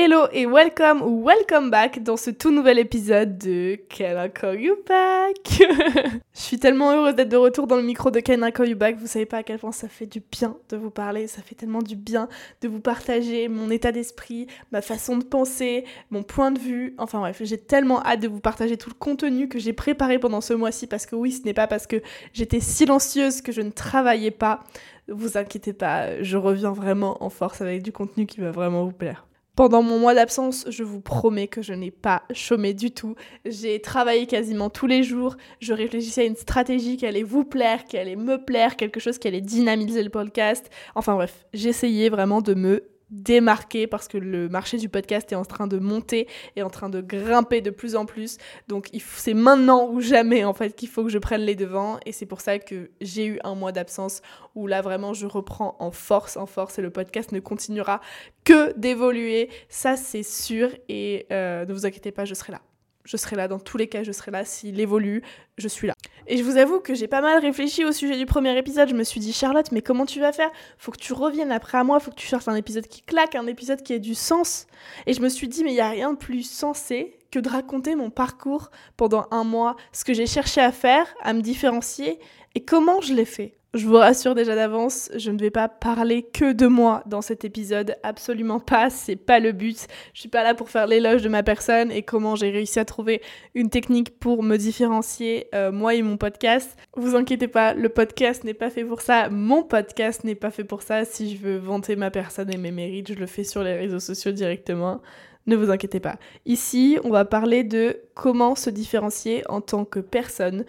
Hello et welcome ou welcome back dans ce tout nouvel épisode de Can I Call You Back? Je suis tellement heureuse d'être de retour dans le micro de Can I Call You Back. Vous savez pas à quel point ça fait du bien de vous parler, ça fait tellement du bien de vous partager mon état d'esprit, ma façon de penser, mon point de vue. Enfin bref, j'ai tellement hâte de vous partager tout le contenu que j'ai préparé pendant ce mois-ci parce que oui, ce n'est pas parce que j'étais silencieuse que je ne travaillais pas. Vous inquiétez pas, je reviens vraiment en force avec du contenu qui va vraiment vous plaire. Pendant mon mois d'absence, je vous promets que je n'ai pas chômé du tout. J'ai travaillé quasiment tous les jours. Je réfléchissais à une stratégie qui allait vous plaire, qui allait me plaire, quelque chose qui allait dynamiser le podcast. Enfin bref, j'essayais vraiment de me démarquer parce que le marché du podcast est en train de monter et en train de grimper de plus en plus. Donc c'est maintenant ou jamais en fait qu'il faut que je prenne les devants et c'est pour ça que j'ai eu un mois d'absence où là vraiment je reprends en force, en force et le podcast ne continuera que d'évoluer. Ça c'est sûr et euh, ne vous inquiétez pas, je serai là je serai là. Dans tous les cas, je serai là. S'il évolue, je suis là. Et je vous avoue que j'ai pas mal réfléchi au sujet du premier épisode. Je me suis dit, Charlotte, mais comment tu vas faire? Faut que tu reviennes après à moi, faut que tu cherches un épisode qui claque, un épisode qui ait du sens. Et je me suis dit, mais il n'y a rien de plus sensé que de raconter mon parcours pendant un mois, ce que j'ai cherché à faire, à me différencier, et comment je l'ai fait? Je vous rassure déjà d'avance, je ne vais pas parler que de moi dans cet épisode, absolument pas, c'est pas le but. Je suis pas là pour faire l'éloge de ma personne et comment j'ai réussi à trouver une technique pour me différencier, euh, moi et mon podcast. Vous inquiétez pas, le podcast n'est pas fait pour ça, mon podcast n'est pas fait pour ça. Si je veux vanter ma personne et mes mérites, je le fais sur les réseaux sociaux directement. Ne vous inquiétez pas. Ici, on va parler de comment se différencier en tant que personne,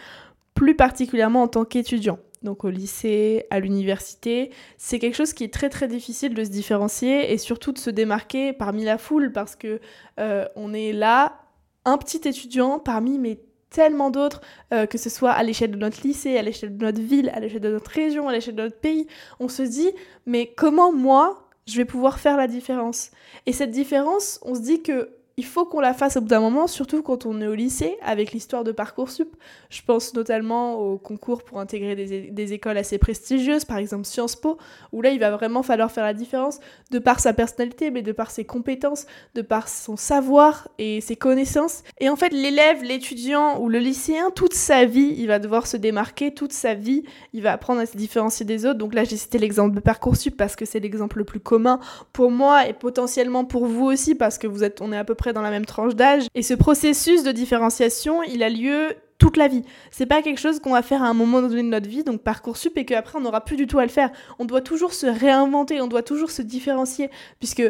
plus particulièrement en tant qu'étudiant donc au lycée, à l'université, c'est quelque chose qui est très très difficile de se différencier et surtout de se démarquer parmi la foule parce que euh, on est là, un petit étudiant parmi mais tellement d'autres, euh, que ce soit à l'échelle de notre lycée, à l'échelle de notre ville, à l'échelle de notre région, à l'échelle de notre pays, on se dit mais comment moi je vais pouvoir faire la différence? Et cette différence, on se dit que il faut qu'on la fasse au bout d'un moment, surtout quand on est au lycée, avec l'histoire de Parcoursup. Je pense notamment au concours pour intégrer des, écoles assez prestigieuses, par exemple Sciences Po, où là, il va vraiment falloir faire la différence de par sa personnalité, mais de par ses compétences, de par son savoir et ses connaissances. Et en fait, l'élève, l'étudiant ou le lycéen, toute sa vie, il va devoir se démarquer, toute sa vie, il va apprendre à se différencier des autres. Donc là, j'ai cité l'exemple de Parcoursup parce que c'est l'exemple le plus commun pour moi et potentiellement pour vous aussi, parce que vous êtes, on est à peu près dans la même tranche d'âge. Et ce processus de différenciation, il a lieu toute la vie. C'est pas quelque chose qu'on va faire à un moment donné de notre vie, donc Parcoursup, et qu'après on n'aura plus du tout à le faire. On doit toujours se réinventer, on doit toujours se différencier, puisque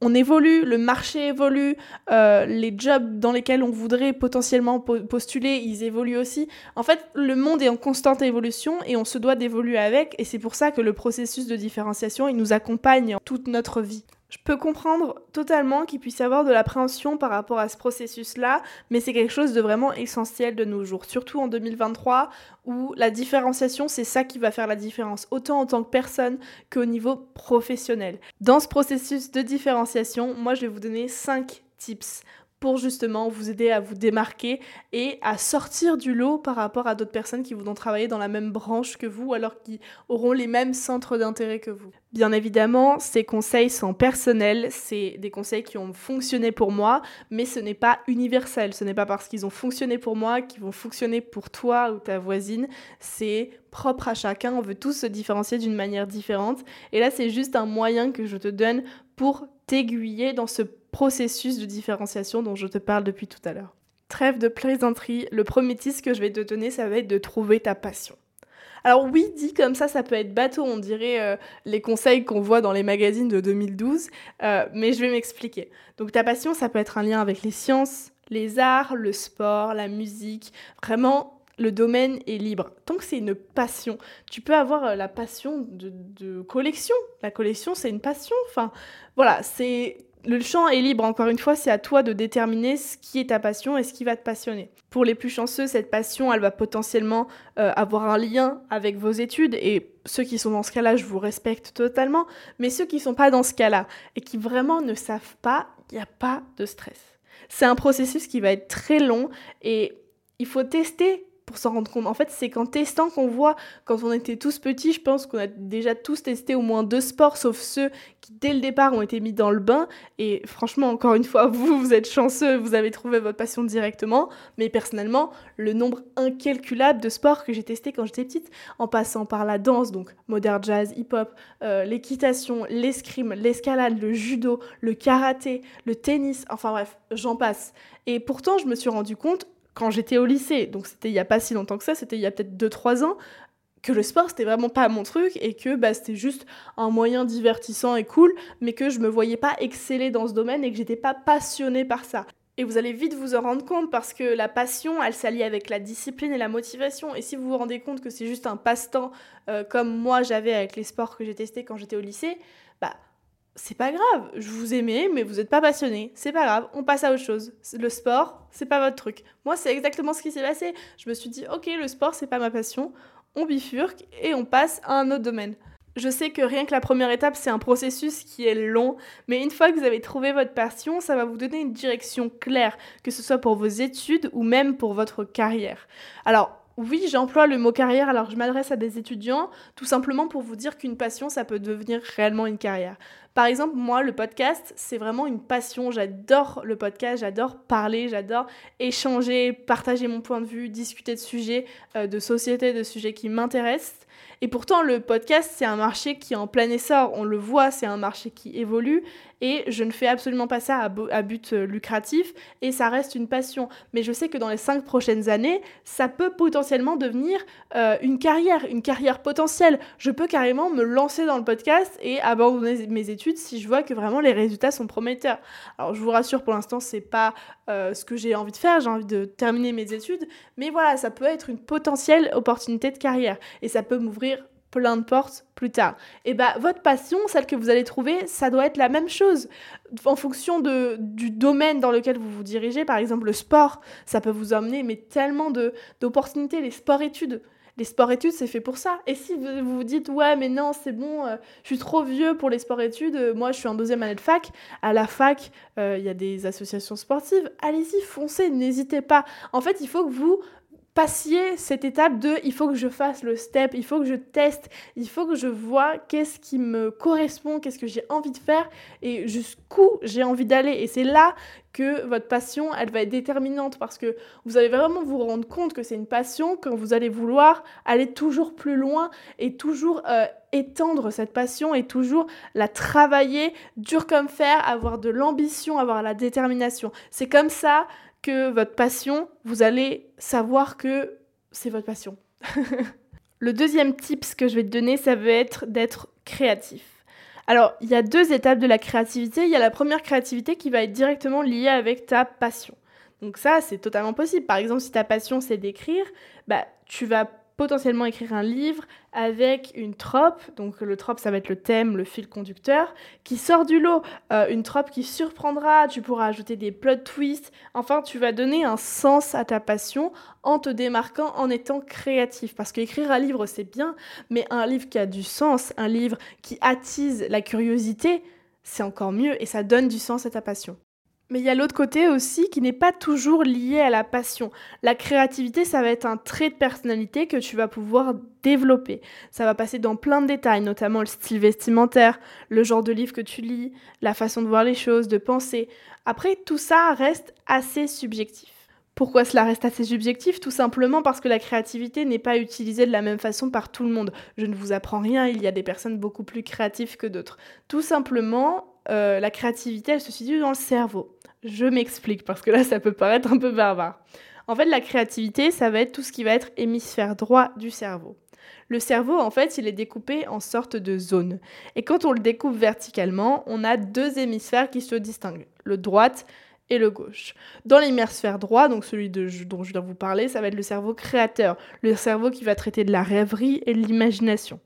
on évolue, le marché évolue, euh, les jobs dans lesquels on voudrait potentiellement postuler, ils évoluent aussi. En fait, le monde est en constante évolution et on se doit d'évoluer avec, et c'est pour ça que le processus de différenciation, il nous accompagne toute notre vie. Je peux comprendre totalement qu'il puisse y avoir de l'appréhension par rapport à ce processus-là, mais c'est quelque chose de vraiment essentiel de nos jours, surtout en 2023 où la différenciation, c'est ça qui va faire la différence, autant en tant que personne qu'au niveau professionnel. Dans ce processus de différenciation, moi je vais vous donner 5 tips pour justement vous aider à vous démarquer et à sortir du lot par rapport à d'autres personnes qui voudront travailler dans la même branche que vous alors qui auront les mêmes centres d'intérêt que vous. Bien évidemment, ces conseils sont personnels, c'est des conseils qui ont fonctionné pour moi, mais ce n'est pas universel. Ce n'est pas parce qu'ils ont fonctionné pour moi qu'ils vont fonctionner pour toi ou ta voisine. C'est propre à chacun, on veut tous se différencier d'une manière différente. Et là, c'est juste un moyen que je te donne pour t'aiguiller dans ce processus de différenciation dont je te parle depuis tout à l'heure. Trêve de plaisanterie, le premier tips que je vais te donner, ça va être de trouver ta passion. Alors oui, dit comme ça, ça peut être bateau, on dirait euh, les conseils qu'on voit dans les magazines de 2012, euh, mais je vais m'expliquer. Donc ta passion, ça peut être un lien avec les sciences, les arts, le sport, la musique, vraiment le domaine est libre. Tant que c'est une passion, tu peux avoir euh, la passion de, de collection. La collection, c'est une passion. Enfin, voilà, c'est le champ est libre, encore une fois, c'est à toi de déterminer ce qui est ta passion et ce qui va te passionner. Pour les plus chanceux, cette passion, elle va potentiellement euh, avoir un lien avec vos études et ceux qui sont dans ce cas-là, je vous respecte totalement, mais ceux qui ne sont pas dans ce cas-là et qui vraiment ne savent pas, il n'y a pas de stress. C'est un processus qui va être très long et il faut tester pour s'en rendre compte. En fait, c'est qu'en testant qu'on voit, quand on était tous petits, je pense qu'on a déjà tous testé au moins deux sports, sauf ceux qui, dès le départ, ont été mis dans le bain. Et franchement, encore une fois, vous, vous êtes chanceux, vous avez trouvé votre passion directement. Mais personnellement, le nombre incalculable de sports que j'ai testé quand j'étais petite, en passant par la danse, donc modern jazz, hip-hop, euh, l'équitation, l'escrime, l'escalade, le judo, le karaté, le tennis, enfin bref, j'en passe. Et pourtant, je me suis rendu compte quand j'étais au lycée, donc c'était il n'y a pas si longtemps que ça, c'était il y a peut-être 2-3 ans, que le sport c'était vraiment pas mon truc et que bah, c'était juste un moyen divertissant et cool, mais que je me voyais pas exceller dans ce domaine et que j'étais pas passionnée par ça. Et vous allez vite vous en rendre compte parce que la passion, elle s'allie avec la discipline et la motivation. Et si vous vous rendez compte que c'est juste un passe-temps euh, comme moi j'avais avec les sports que j'ai testés quand j'étais au lycée, bah c'est pas grave, je vous aimais, mais vous n'êtes pas passionné. C'est pas grave, on passe à autre chose. Le sport, c'est pas votre truc. Moi, c'est exactement ce qui s'est passé. Je me suis dit, ok, le sport, c'est pas ma passion. On bifurque et on passe à un autre domaine. Je sais que rien que la première étape, c'est un processus qui est long, mais une fois que vous avez trouvé votre passion, ça va vous donner une direction claire, que ce soit pour vos études ou même pour votre carrière. Alors, oui, j'emploie le mot carrière alors je m'adresse à des étudiants tout simplement pour vous dire qu'une passion, ça peut devenir réellement une carrière. Par exemple, moi, le podcast, c'est vraiment une passion. J'adore le podcast, j'adore parler, j'adore échanger, partager mon point de vue, discuter de sujets euh, de société, de sujets qui m'intéressent. Et pourtant, le podcast, c'est un marché qui est en plein essor. On le voit, c'est un marché qui évolue. Et je ne fais absolument pas ça à, but euh, lucratif. Et ça reste une passion. Mais je sais que dans les cinq prochaines années, ça peut potentiellement devenir euh, une carrière, une carrière potentielle. Je peux carrément me lancer dans le podcast et abandonner mes études si je vois que vraiment les résultats sont prometteurs. Alors, je vous rassure, pour l'instant, c'est pas euh, ce que j'ai envie de faire. J'ai envie de terminer mes études. Mais voilà, ça peut être une potentielle opportunité de carrière. Et ça peut m'ouvrir plein de portes plus tard. Et bah votre passion, celle que vous allez trouver, ça doit être la même chose. En fonction du domaine dans lequel vous vous dirigez, par exemple le sport, ça peut vous emmener mais tellement d'opportunités, les sports-études. Les sports-études, c'est fait pour ça. Et si vous vous dites, ouais, mais non, c'est bon, euh, je suis trop vieux pour les sports-études, euh, moi je suis en deuxième année de fac, à la fac, euh, il y a des associations sportives, allez-y, foncez, n'hésitez pas. En fait, il faut que vous passiez cette étape de il faut que je fasse le step, il faut que je teste, il faut que je vois qu'est-ce qui me correspond, qu'est-ce que j'ai envie de faire et jusqu'où j'ai envie d'aller. Et c'est là que votre passion, elle va être déterminante parce que vous allez vraiment vous rendre compte que c'est une passion quand vous allez vouloir aller toujours plus loin et toujours euh, étendre cette passion et toujours la travailler dur comme fer, avoir de l'ambition, avoir la détermination. C'est comme ça que votre passion, vous allez savoir que c'est votre passion. le deuxième tips que je vais te donner, ça va être d'être créatif. Alors, il y a deux étapes de la créativité. Il y a la première créativité qui va être directement liée avec ta passion. Donc ça, c'est totalement possible. Par exemple, si ta passion, c'est d'écrire, bah, tu vas potentiellement écrire un livre avec une trope, donc le trope ça va être le thème, le fil conducteur, qui sort du lot, euh, une trope qui surprendra, tu pourras ajouter des plot twists, enfin tu vas donner un sens à ta passion en te démarquant, en étant créatif. Parce qu'écrire un livre c'est bien, mais un livre qui a du sens, un livre qui attise la curiosité, c'est encore mieux et ça donne du sens à ta passion. Mais il y a l'autre côté aussi qui n'est pas toujours lié à la passion. La créativité, ça va être un trait de personnalité que tu vas pouvoir développer. Ça va passer dans plein de détails, notamment le style vestimentaire, le genre de livre que tu lis, la façon de voir les choses, de penser. Après, tout ça reste assez subjectif. Pourquoi cela reste assez subjectif? Tout simplement parce que la créativité n'est pas utilisée de la même façon par tout le monde. Je ne vous apprends rien, il y a des personnes beaucoup plus créatives que d'autres. Tout simplement, euh, la créativité, elle se situe dans le cerveau. Je m'explique parce que là, ça peut paraître un peu barbare. En fait, la créativité, ça va être tout ce qui va être hémisphère droit du cerveau. Le cerveau, en fait, il est découpé en sorte de zones. Et quand on le découpe verticalement, on a deux hémisphères qui se distinguent, le droite et le gauche. Dans l'hémisphère droit, donc celui dont je dois vous parler, ça va être le cerveau créateur, le cerveau qui va traiter de la rêverie et de l'imagination.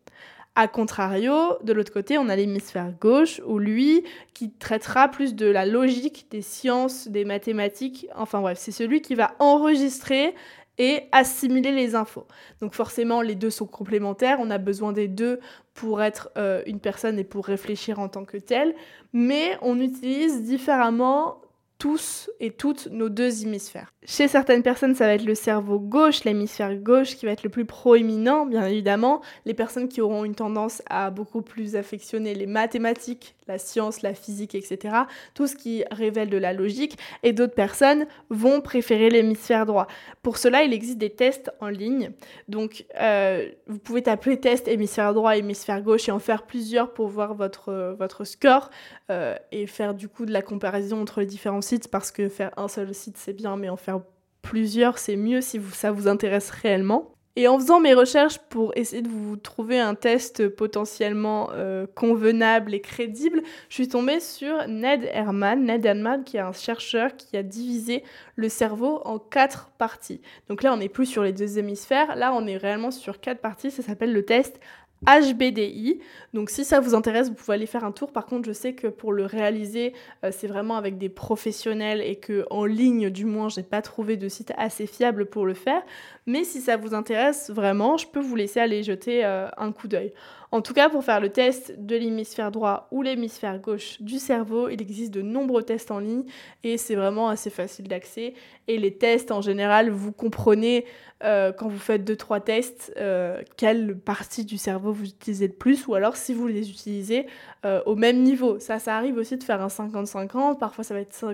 A contrario, de l'autre côté, on a l'hémisphère gauche, où lui, qui traitera plus de la logique, des sciences, des mathématiques, enfin bref, c'est celui qui va enregistrer et assimiler les infos. Donc forcément, les deux sont complémentaires, on a besoin des deux pour être euh, une personne et pour réfléchir en tant que telle, mais on utilise différemment tous et toutes nos deux hémisphères. Chez certaines personnes, ça va être le cerveau gauche, l'hémisphère gauche qui va être le plus proéminent, bien évidemment. Les personnes qui auront une tendance à beaucoup plus affectionner les mathématiques, la science, la physique, etc. Tout ce qui révèle de la logique. Et d'autres personnes vont préférer l'hémisphère droit. Pour cela, il existe des tests en ligne. Donc, euh, vous pouvez taper test hémisphère droit, hémisphère gauche et en faire plusieurs pour voir votre, votre score euh, et faire du coup de la comparaison entre les différents parce que faire un seul site c'est bien, mais en faire plusieurs c'est mieux si ça vous intéresse réellement. Et en faisant mes recherches pour essayer de vous trouver un test potentiellement euh, convenable et crédible, je suis tombée sur Ned Herman. Ned Herman, qui est un chercheur qui a divisé le cerveau en quatre parties. Donc là, on n'est plus sur les deux hémisphères, là, on est réellement sur quatre parties. Ça s'appelle le test HBDI. Donc si ça vous intéresse, vous pouvez aller faire un tour. Par contre, je sais que pour le réaliser, euh, c'est vraiment avec des professionnels et que en ligne, du moins, j'ai pas trouvé de site assez fiable pour le faire. Mais si ça vous intéresse vraiment, je peux vous laisser aller jeter euh, un coup d'œil. En tout cas, pour faire le test de l'hémisphère droit ou l'hémisphère gauche du cerveau, il existe de nombreux tests en ligne et c'est vraiment assez facile d'accès. Et les tests, en général, vous comprenez euh, quand vous faites 2-3 tests euh, quelle partie du cerveau vous utilisez le plus ou alors si vous les utilisez euh, au même niveau. Ça, ça arrive aussi de faire un 50-50, parfois ça va être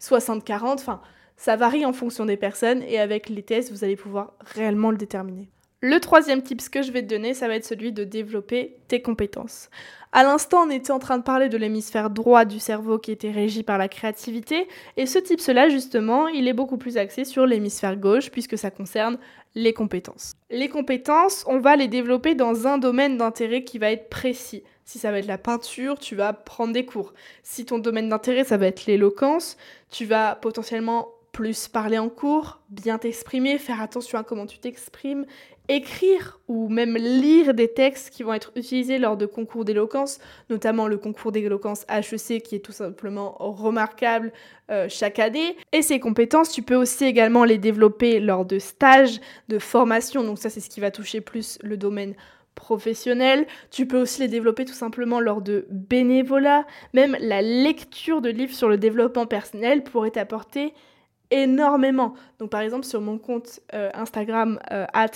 60-40, enfin ça varie en fonction des personnes et avec les tests, vous allez pouvoir réellement le déterminer. Le troisième tips que je vais te donner, ça va être celui de développer tes compétences. À l'instant, on était en train de parler de l'hémisphère droit du cerveau qui était régi par la créativité, et ce tips-là, justement, il est beaucoup plus axé sur l'hémisphère gauche, puisque ça concerne les compétences. Les compétences, on va les développer dans un domaine d'intérêt qui va être précis. Si ça va être la peinture, tu vas prendre des cours. Si ton domaine d'intérêt, ça va être l'éloquence, tu vas potentiellement plus parler en cours, bien t'exprimer, faire attention à comment tu t'exprimes, écrire ou même lire des textes qui vont être utilisés lors de concours d'éloquence, notamment le concours d'éloquence HEC qui est tout simplement remarquable euh, chaque année. Et ces compétences, tu peux aussi également les développer lors de stages, de formation, donc ça c'est ce qui va toucher plus le domaine professionnel. Tu peux aussi les développer tout simplement lors de bénévolat. Même la lecture de livres sur le développement personnel pourrait t'apporter énormément. Donc par exemple sur mon compte euh, Instagram euh, at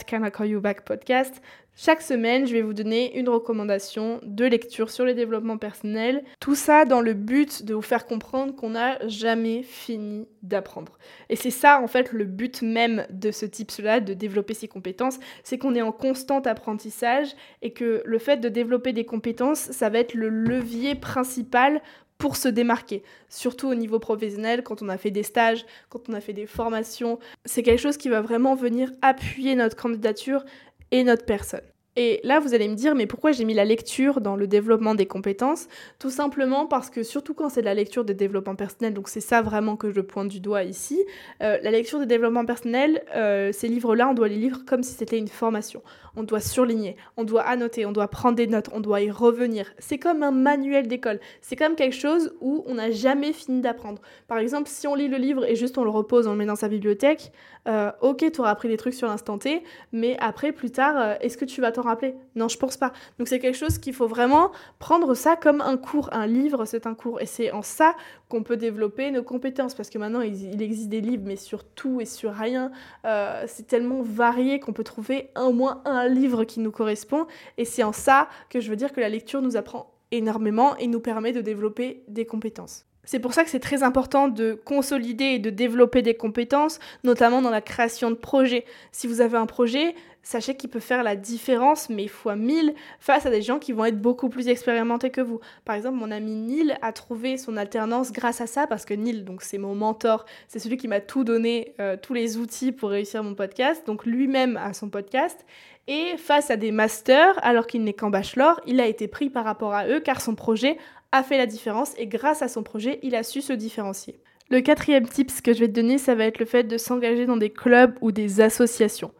Back podcast, chaque semaine je vais vous donner une recommandation de lecture sur le développement personnel. Tout ça dans le but de vous faire comprendre qu'on n'a jamais fini d'apprendre. Et c'est ça en fait le but même de ce type-là, de développer ses compétences, c'est qu'on est en constant apprentissage et que le fait de développer des compétences, ça va être le levier principal pour se démarquer, surtout au niveau professionnel, quand on a fait des stages, quand on a fait des formations. C'est quelque chose qui va vraiment venir appuyer notre candidature et notre personne. Et là, vous allez me dire, mais pourquoi j'ai mis la lecture dans le développement des compétences? Tout simplement parce que, surtout quand c'est de la lecture de développement personnel, donc c'est ça vraiment que je pointe du doigt ici, euh, la lecture de développement personnel, euh, ces livres-là, on doit les lire comme si c'était une formation. On doit surligner, on doit annoter, on doit prendre des notes, on doit y revenir. C'est comme un manuel d'école. C'est comme quelque chose où on n'a jamais fini d'apprendre. Par exemple, si on lit le livre et juste on le repose, on le met dans sa bibliothèque, euh, ok, tu auras appris des trucs sur l'instant T, mais après, plus tard, est-ce que tu vas t'en rappeler Non, je pense pas. Donc c'est quelque chose qu'il faut vraiment prendre ça comme un cours. Un livre, c'est un cours. Et c'est en ça qu'on peut développer nos compétences. Parce que maintenant, il, existe des livres, mais sur tout et sur rien. Euh, c'est tellement varié qu'on peut trouver un moins un livre qui nous correspond. Et c'est en ça que je veux dire que la lecture nous apprend énormément et nous permet de développer des compétences. C'est pour ça que c'est très important de consolider et de développer des compétences, notamment dans la création de projets. Si vous avez un projet, sachez qu'il peut faire la différence, mais fois mille, face à des gens qui vont être beaucoup plus expérimentés que vous. Par exemple, mon ami Neil a trouvé son alternance grâce à ça, parce que Neil, donc c'est mon mentor, c'est celui qui m'a tout donné, euh, tous les outils pour réussir mon podcast, donc lui-même a son podcast. Et face à des masters, alors qu'il n'est qu'en bachelor, il a été pris par rapport à eux car son projet a fait la différence et grâce à son projet, il a su se différencier. Le quatrième tip que je vais te donner, ça va être le fait de s'engager dans des clubs ou des associations.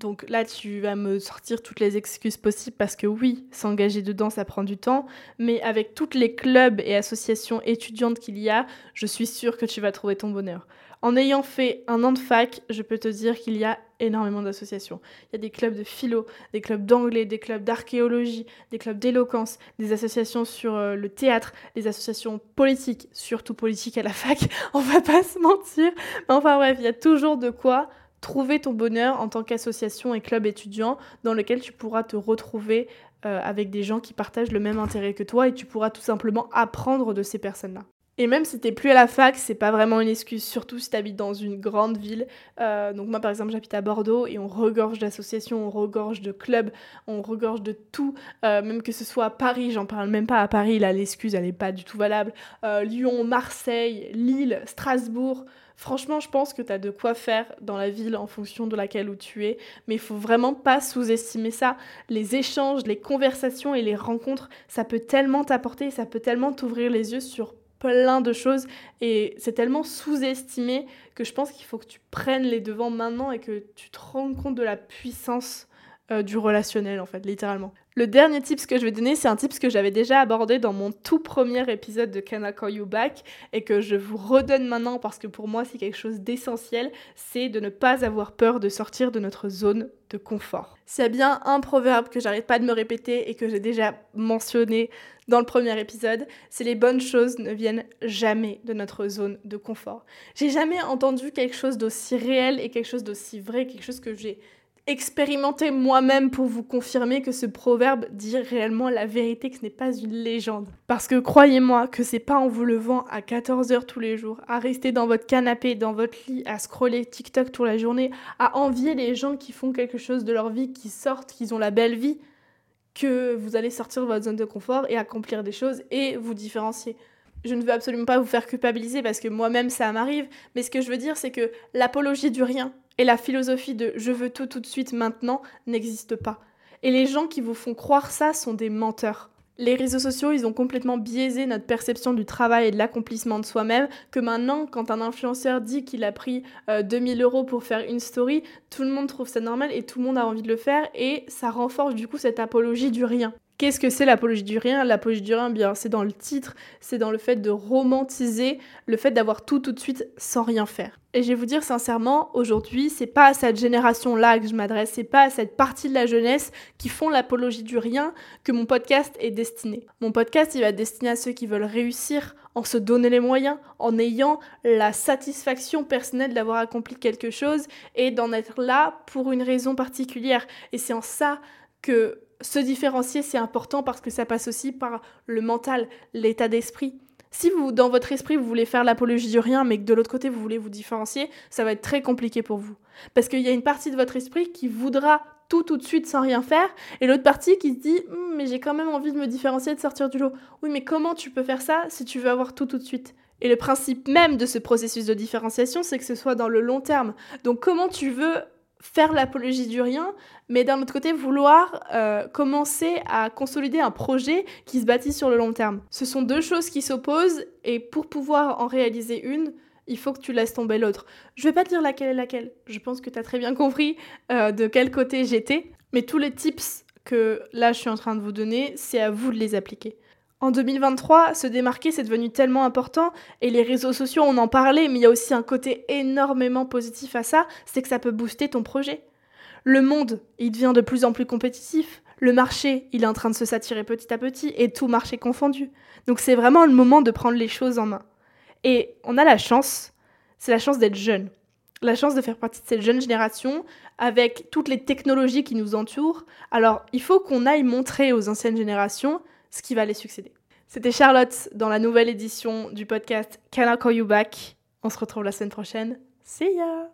Donc là, tu vas me sortir toutes les excuses possibles parce que oui, s'engager dedans, ça prend du temps. Mais avec toutes les clubs et associations étudiantes qu'il y a, je suis sûre que tu vas trouver ton bonheur. En ayant fait un an de fac, je peux te dire qu'il y a énormément d'associations. Il y a des clubs de philo, des clubs d'anglais, des clubs d'archéologie, des clubs d'éloquence, des associations sur euh, le théâtre, des associations politiques, surtout politiques à la fac, on va pas se mentir. Mais enfin bref, il y a toujours de quoi trouver ton bonheur en tant qu'association et club étudiant dans lequel tu pourras te retrouver euh, avec des gens qui partagent le même intérêt que toi et tu pourras tout simplement apprendre de ces personnes-là. Et même si t'es plus à la fac, c'est pas vraiment une excuse, surtout si t'habites dans une grande ville. Euh, donc moi par exemple j'habite à Bordeaux et on regorge d'associations, on regorge de clubs, on regorge de tout, euh, même que ce soit à Paris, j'en parle même pas à Paris, là l'excuse elle est pas du tout valable. Lyon, Marseille, Lille, Strasbourg. Franchement, je pense que tu as de quoi faire dans la ville en fonction de laquelle où tu es, mais il faut vraiment pas sous-estimer ça. Les échanges, les conversations et les rencontres, ça peut tellement t'apporter, ça peut tellement t'ouvrir les yeux sur plein de choses et c'est tellement sous-estimé que je pense qu'il faut que tu prennes les devants maintenant et que tu te rendes compte de la puissance euh, du relationnel en fait, littéralement. Le dernier tips que je vais donner, c'est un tips que j'avais déjà abordé dans mon tout premier épisode de Can I Call You Back et que je vous redonne maintenant parce que pour moi c'est quelque chose d'essentiel, c'est de ne pas avoir peur de sortir de notre zone de confort. S'il y a bien un proverbe que j'arrête pas de me répéter et que j'ai déjà mentionné dans le premier épisode, c'est les bonnes choses ne viennent jamais de notre zone de confort. J'ai jamais entendu quelque chose d'aussi réel et quelque chose d'aussi vrai, quelque chose que j'ai expérimenté moi-même pour vous confirmer que ce proverbe dit réellement la vérité, que ce n'est pas une légende. Parce que croyez-moi que c'est pas en vous levant à 14h tous les jours, à rester dans votre canapé, dans votre lit, à scroller TikTok toute la journée, à envier les gens qui font quelque chose de leur vie, qui sortent, qui ont la belle vie, que vous allez sortir de votre zone de confort et accomplir des choses et vous différencier. Je ne veux absolument pas vous faire culpabiliser parce que moi-même ça m'arrive, mais ce que je veux dire c'est que l'apologie du rien et la philosophie de je veux tout tout de suite maintenant n'existe pas. Et les gens qui vous font croire ça sont des menteurs les réseaux sociaux, ils ont complètement biaisé notre perception du travail et de l'accomplissement de soi-même, que maintenant, quand un influenceur dit qu'il a pris 2000 euh, euros pour faire une story, tout le monde trouve ça normal et tout le monde a envie de le faire et ça renforce du coup cette apologie du rien. Qu'est-ce que c'est l'apologie du rien? L'apologie du rien, bien, c'est dans le titre, c'est dans le fait de romantiser le fait d'avoir tout tout de suite sans rien faire. Et je vais vous dire sincèrement, aujourd'hui, c'est pas à cette génération-là que je m'adresse, c'est pas à cette partie de la jeunesse qui font l'apologie du rien que mon podcast est destiné. Mon podcast, il va être destiné à ceux qui veulent réussir en se donner les moyens, en ayant la satisfaction personnelle d'avoir accompli quelque chose et d'en être là pour une raison particulière. Et c'est en ça que se différencier, c'est important parce que ça passe aussi par le mental, l'état d'esprit. Si vous, dans votre esprit, vous voulez faire l'apologie du rien, mais que de l'autre côté, vous voulez vous différencier, ça va être très compliqué pour vous. Parce qu'il y a une partie de votre esprit qui voudra tout tout de suite sans rien faire, et l'autre partie qui se dit hum, mais j'ai quand même envie de me différencier, de sortir du lot. Oui, mais comment tu peux faire ça si tu veux avoir tout tout de suite? Et le principe même de ce processus de différenciation, c'est que ce soit dans le long terme. Donc comment tu veux faire l'apologie du rien, mais d'un autre côté vouloir euh, commencer à consolider un projet qui se bâtit sur le long terme. Ce sont deux choses qui s'opposent et pour pouvoir en réaliser une, il faut que tu laisses tomber l'autre. Je vais pas te dire laquelle est laquelle, je pense que tu as très bien compris euh, de quel côté j'étais, mais tous les tips que là je suis en train de vous donner, c'est à vous de les appliquer. En 2023, se démarquer, c'est devenu tellement important et les réseaux sociaux, on en parlait, mais il y a aussi un côté énormément positif à ça, c'est que ça peut booster ton projet. Le monde, il devient de plus en plus compétitif. Le marché, il est en train de se saturer petit à petit et tout marché confondu. Donc c'est vraiment le moment de prendre les choses en main. Et on a la chance, c'est la chance d'être jeune. La chance de faire partie de cette jeune génération avec toutes les technologies qui nous entourent. Alors il faut qu'on aille montrer aux anciennes générations ce qui va les succéder. C'était Charlotte dans la nouvelle édition du podcast Can I Call You Back? On se retrouve la semaine prochaine. See ya